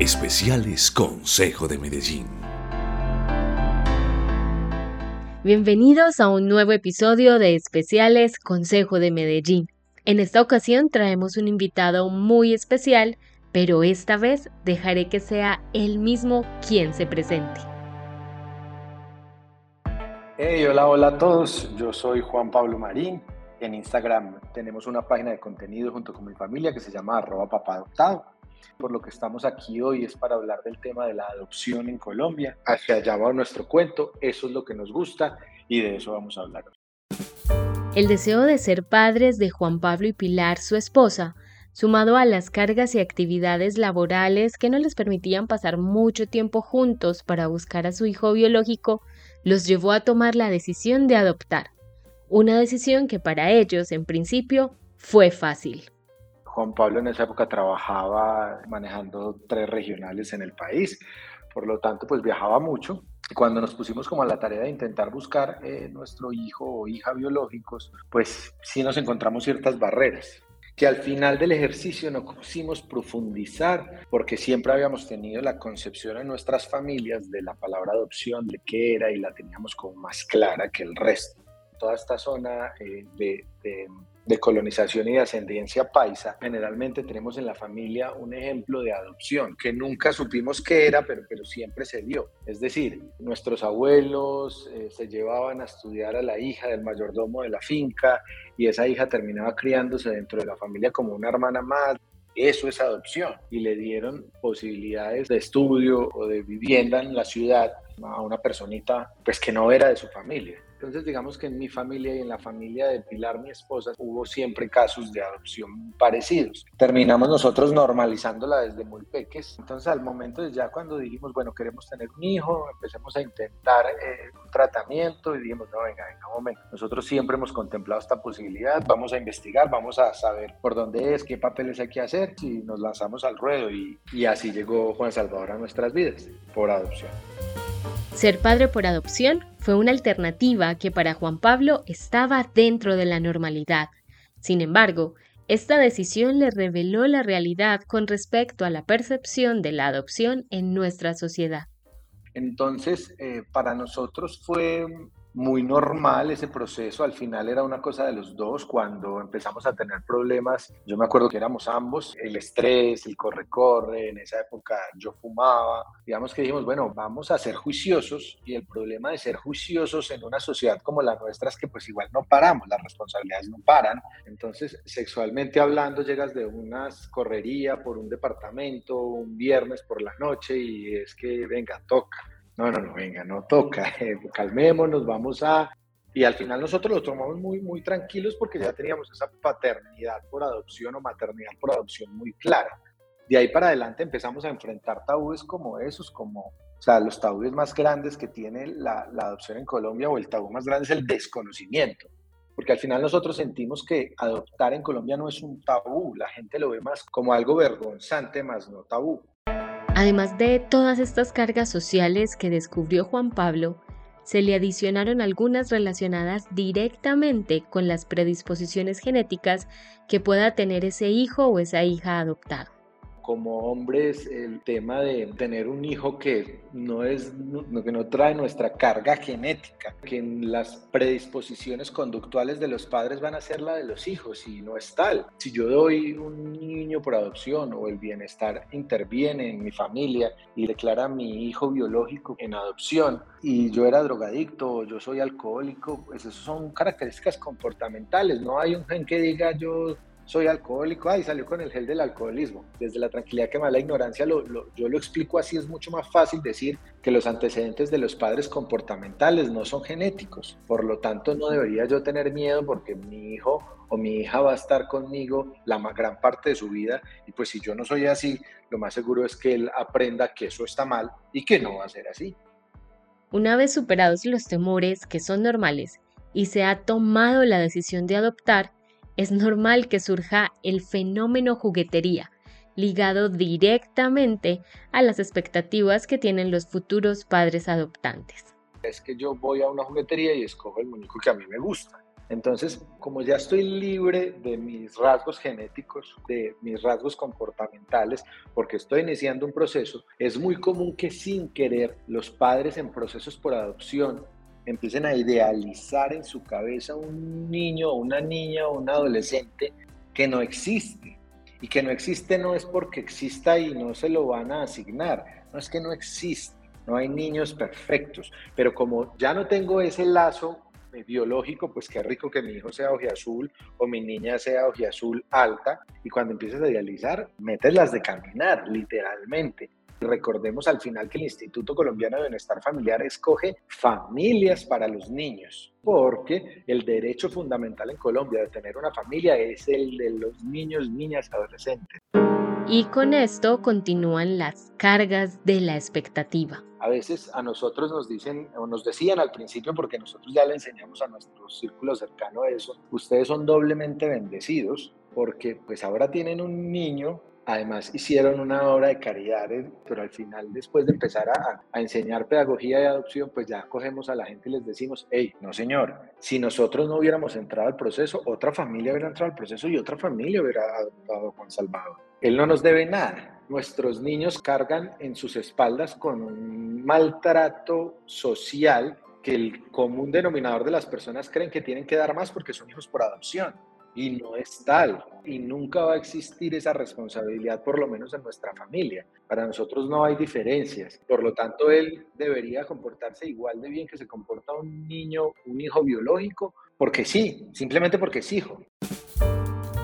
Especiales Consejo de Medellín. Bienvenidos a un nuevo episodio de Especiales Consejo de Medellín. En esta ocasión traemos un invitado muy especial, pero esta vez dejaré que sea él mismo quien se presente. Hey, hola, hola a todos. Yo soy Juan Pablo Marín. En Instagram tenemos una página de contenido junto con mi familia que se llama arroba papá adoptado. Por lo que estamos aquí hoy es para hablar del tema de la adopción en Colombia. Hacia allá va nuestro cuento, eso es lo que nos gusta y de eso vamos a hablar hoy. El deseo de ser padres de Juan Pablo y Pilar, su esposa, sumado a las cargas y actividades laborales que no les permitían pasar mucho tiempo juntos para buscar a su hijo biológico, los llevó a tomar la decisión de adoptar. Una decisión que para ellos, en principio, fue fácil. Juan Pablo en esa época trabajaba manejando tres regionales en el país, por lo tanto, pues viajaba mucho. Y cuando nos pusimos como a la tarea de intentar buscar eh, nuestro hijo o hija biológicos, pues sí nos encontramos ciertas barreras que al final del ejercicio no quisimos profundizar porque siempre habíamos tenido la concepción en nuestras familias de la palabra adopción, de qué era y la teníamos como más clara que el resto. Toda esta zona eh, de, de de colonización y de ascendencia paisa, generalmente tenemos en la familia un ejemplo de adopción que nunca supimos qué era, pero, pero siempre se dio. Es decir, nuestros abuelos eh, se llevaban a estudiar a la hija del mayordomo de la finca y esa hija terminaba criándose dentro de la familia como una hermana más. Eso es adopción y le dieron posibilidades de estudio o de vivienda en la ciudad a una personita pues que no era de su familia. Entonces, digamos que en mi familia y en la familia de Pilar, mi esposa, hubo siempre casos de adopción parecidos. Terminamos nosotros normalizándola desde muy peques. Entonces, al momento de ya cuando dijimos, bueno, queremos tener un hijo, empecemos a intentar eh, un tratamiento y dijimos, no, venga, venga, un momento. Nosotros siempre hemos contemplado esta posibilidad, vamos a investigar, vamos a saber por dónde es, qué papeles hay que hacer y nos lanzamos al ruedo y, y así llegó Juan Salvador a nuestras vidas por adopción. Ser padre por adopción fue una alternativa que para Juan Pablo estaba dentro de la normalidad. Sin embargo, esta decisión le reveló la realidad con respecto a la percepción de la adopción en nuestra sociedad. Entonces, eh, para nosotros fue muy normal ese proceso, al final era una cosa de los dos, cuando empezamos a tener problemas, yo me acuerdo que éramos ambos, el estrés, el corre-corre, en esa época yo fumaba, digamos que dijimos, bueno, vamos a ser juiciosos y el problema de ser juiciosos en una sociedad como la nuestra es que pues igual no paramos, las responsabilidades no paran, entonces sexualmente hablando llegas de una correría por un departamento un viernes por la noche y es que venga, toca no, no, no, venga, no toca, eh, calmémonos, vamos a... Y al final nosotros lo tomamos muy, muy tranquilos porque ya teníamos esa paternidad por adopción o maternidad por adopción muy clara. De ahí para adelante empezamos a enfrentar tabúes como esos, como, o sea, los tabúes más grandes que tiene la, la adopción en Colombia o el tabú más grande es el desconocimiento porque al final nosotros sentimos que adoptar en Colombia no es un tabú, la gente lo ve más como algo vergonzante, más no tabú. Además de todas estas cargas sociales que descubrió Juan Pablo, se le adicionaron algunas relacionadas directamente con las predisposiciones genéticas que pueda tener ese hijo o esa hija adoptado como hombres el tema de tener un hijo que no es que no trae nuestra carga genética, que las predisposiciones conductuales de los padres van a ser la de los hijos y no es tal. Si yo doy un niño por adopción o el bienestar interviene en mi familia y declara mi hijo biológico en adopción y yo era drogadicto o yo soy alcohólico, pues eso son características comportamentales, no hay un gen que diga yo soy alcohólico, ay, salió con el gel del alcoholismo. Desde la tranquilidad que me da la ignorancia, yo lo explico así, es mucho más fácil decir que los antecedentes de los padres comportamentales no son genéticos. Por lo tanto, no debería yo tener miedo porque mi hijo o mi hija va a estar conmigo la más gran parte de su vida y pues si yo no soy así, lo más seguro es que él aprenda que eso está mal y que no va a ser así. Una vez superados los temores que son normales y se ha tomado la decisión de adoptar, es normal que surja el fenómeno juguetería, ligado directamente a las expectativas que tienen los futuros padres adoptantes. Es que yo voy a una juguetería y escojo el muñeco que a mí me gusta. Entonces, como ya estoy libre de mis rasgos genéticos, de mis rasgos comportamentales, porque estoy iniciando un proceso, es muy común que sin querer los padres en procesos por adopción empiecen a idealizar en su cabeza un niño una niña o un adolescente que no existe. Y que no existe no es porque exista y no se lo van a asignar, no es que no existe, no hay niños perfectos, pero como ya no tengo ese lazo biológico, pues qué rico que mi hijo sea ojiazul o mi niña sea ojiazul alta y cuando empieces a idealizar, metes las de caminar, literalmente. Recordemos al final que el Instituto Colombiano de Bienestar Familiar escoge familias para los niños, porque el derecho fundamental en Colombia de tener una familia es el de los niños, niñas, adolescentes. Y con esto continúan las cargas de la expectativa. A veces a nosotros nos dicen o nos decían al principio, porque nosotros ya le enseñamos a nuestro círculo cercano eso, ustedes son doblemente bendecidos porque pues ahora tienen un niño Además, hicieron una obra de caridad, eh, pero al final, después de empezar a, enseñar pedagogía de adopción, pues ya cogemos a la gente y les decimos, hey, no señor, si nosotros no hubiéramos entrado al proceso, otra familia hubiera entrado al proceso y otra familia hubiera adoptado a Juan Salvador. Él no nos debe nada. Nuestros niños cargan en sus espaldas con un maltrato social que el común denominador de las personas creen que tienen que dar más porque son hijos por adopción y no es tal y nunca va a existir esa responsabilidad por lo menos en nuestra familia. Para nosotros no hay diferencias. Por lo tanto, él debería comportarse igual de bien que se comporta un niño, un hijo biológico, porque sí, simplemente porque es hijo.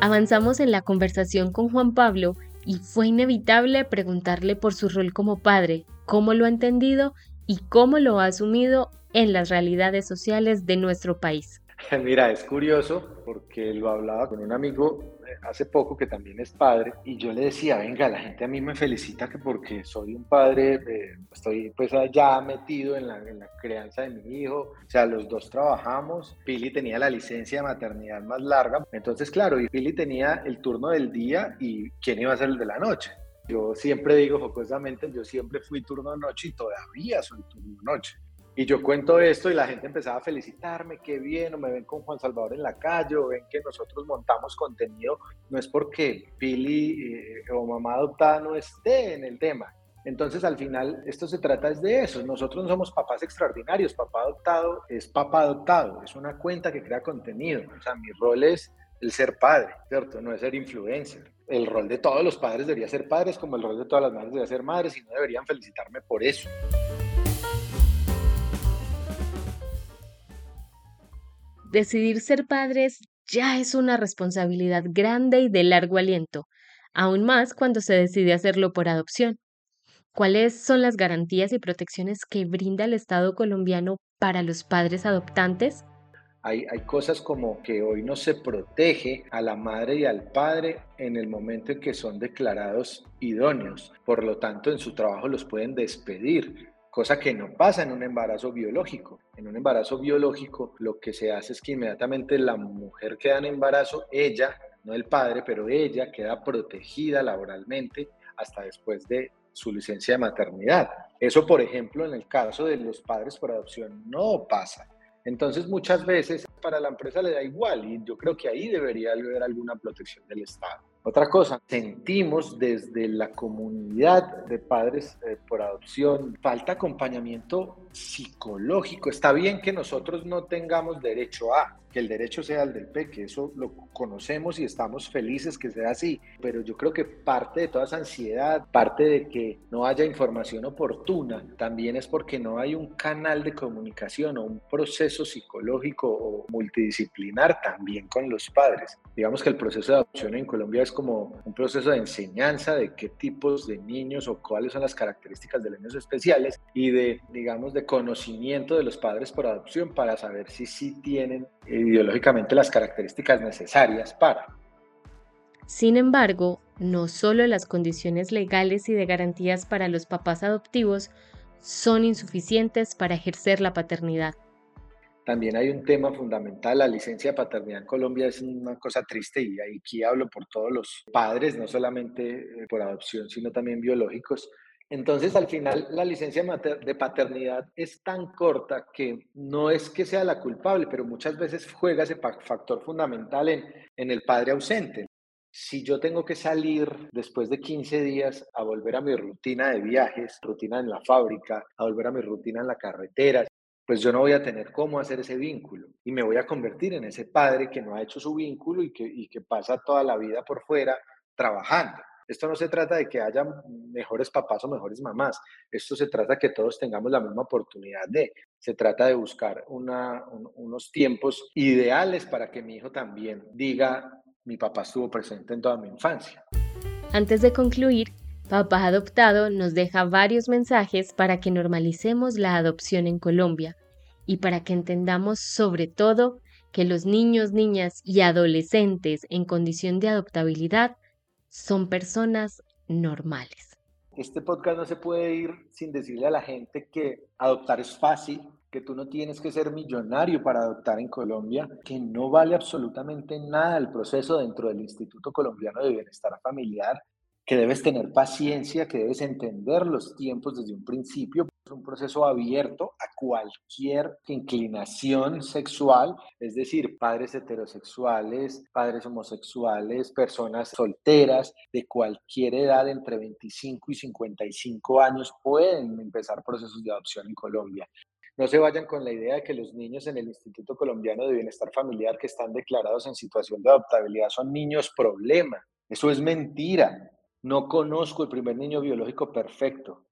Avanzamos en la conversación con Juan Pablo y fue inevitable preguntarle por su rol como padre, cómo lo ha entendido y cómo lo ha asumido en las realidades sociales de nuestro país. Mira, es curioso porque lo hablaba con un amigo eh, hace poco que también es padre y yo le decía, venga, la gente a mí me felicita que porque soy un padre, eh, estoy pues ya metido en la, en la, crianza de mi hijo, o sea, los dos trabajamos, Pili tenía la licencia de maternidad más larga, entonces claro, y Pili tenía el turno del día y quién iba a ser el de la noche. Yo siempre digo jocosamente, yo siempre fui turno noche y todavía soy turno noche. Y yo cuento esto y la gente empezaba a felicitarme, qué bien, o me ven con Juan Salvador en la calle, o ven que nosotros montamos contenido, no es porque Pili eh, o mamá adoptada no esté en el tema. Entonces al final esto se trata es de eso, nosotros no somos papás extraordinarios, papá adoptado es papá adoptado, es una cuenta que crea contenido, o sea, mi rol es el ser padre, ¿cierto? No es ser influencer. El rol de todos los padres debería ser padres, como el rol de todas las madres debería ser madres, y no deberían felicitarme por eso. Decidir ser padres ya es una responsabilidad grande y de largo aliento, aún más cuando se decide hacerlo por adopción. ¿Cuáles son las garantías y protecciones que brinda el Estado colombiano para los padres adoptantes? Hay, hay, cosas como que hoy no se protege a la madre y al padre en el momento en que son declarados idóneos. Por lo tanto, en su trabajo los pueden despedir cosa que no pasa en un embarazo biológico. En un embarazo biológico lo que se hace es que inmediatamente la mujer queda en embarazo, ella, no el padre, pero ella queda protegida laboralmente hasta después de su licencia de maternidad. Eso, por ejemplo, en el caso de los padres por adopción no pasa. Entonces, muchas veces para la empresa le da igual y yo creo que ahí debería haber alguna protección del Estado. Otra cosa, sentimos desde la comunidad de padres eh, por adopción falta acompañamiento psicológico. Está bien que nosotros no tengamos derecho a, que el derecho sea el del peque, eso lo conocemos y estamos felices que sea así, pero yo creo que parte de toda esa ansiedad, parte de que no haya información oportuna, también es porque no hay un canal de comunicación o un proceso psicológico o multidisciplinar también con los padres. Digamos que el proceso de adopción en Colombia es como un proceso de enseñanza de qué tipos de niños o cuáles son las características de los niños especiales y de, digamos, de conocimiento de los padres por adopción para saber si sí tienen ideológicamente las características necesarias para. Sin embargo, no solo las condiciones legales y de garantías para los papás adoptivos son insuficientes para ejercer la paternidad. También hay un tema fundamental, la licencia de paternidad en Colombia es una cosa triste y aquí hablo por todos los padres, no solamente eh, por adopción, sino también biológicos. Entonces, al final, la licencia de paternidad es tan corta que no es que sea la culpable, pero muchas veces juega ese factor fundamental en, el padre ausente. Si yo tengo que salir después de 15 días a volver a mi rutina de viajes, rutina en la fábrica, a volver a mi rutina en la carretera, pues yo no voy a tener cómo hacer ese vínculo y me voy a convertir en ese padre que no ha hecho su vínculo y que pasa toda la vida por fuera trabajando. Esto no se trata de que haya mejores papás o mejores mamás. Esto se trata de que todos tengamos la misma oportunidad de. Se trata de buscar unos tiempos ideales para que mi hijo también diga, mi papá estuvo presente en toda mi infancia. Antes de concluir, Papá Adoptado nos deja varios mensajes para que normalicemos la adopción en Colombia y para que entendamos sobre todo que los niños, niñas y adolescentes en condición de adoptabilidad son personas normales. Este podcast no se puede ir sin decirle a la gente que adoptar es fácil, que tú no tienes que ser millonario para adoptar en Colombia, que no vale absolutamente nada el proceso dentro del Instituto Colombiano de Bienestar Familiar, que debes tener paciencia, que debes entender los tiempos desde un principio. Es un proceso abierto a cualquier inclinación sexual, es decir, padres heterosexuales, padres homosexuales, personas solteras de cualquier edad entre 25 y 55 años pueden empezar procesos de adopción en Colombia. No se vayan con la idea de que los niños en el Instituto Colombiano de Bienestar Familiar que están declarados en situación de adoptabilidad son niños problema. Eso es mentira. No conozco el primer niño biológico perfecto.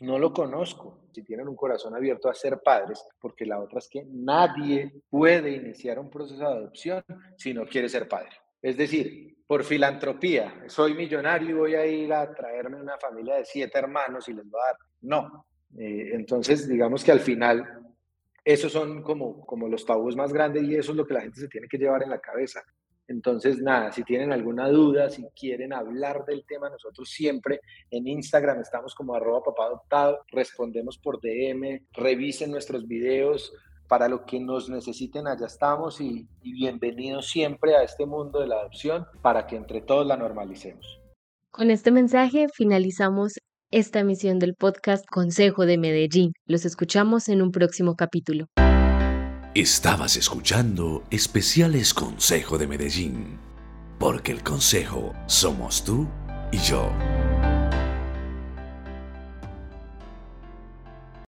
No lo conozco. Si tienen un corazón abierto a ser padres, porque la otra es que nadie puede iniciar un proceso de adopción si no quiere ser padre. Es decir, por filantropía, soy millonario y voy a ir a traerme una familia de siete hermanos y les voy a dar. No. Eh, entonces, digamos que al final, esos son como, como los tabúes más grandes y eso es lo que la gente se tiene que llevar en la cabeza. Entonces, nada, si tienen alguna duda, si quieren hablar del tema, nosotros siempre en Instagram estamos como arroba papá adoptado, respondemos por DM, revisen nuestros videos, para lo que nos necesiten, allá estamos y, y bienvenidos siempre a este mundo de la adopción para que entre todos la normalicemos. Con este mensaje finalizamos esta emisión del podcast Consejo de Medellín. Los escuchamos en un próximo capítulo. Estabas escuchando Especiales Consejo de Medellín, porque el consejo somos tú y yo.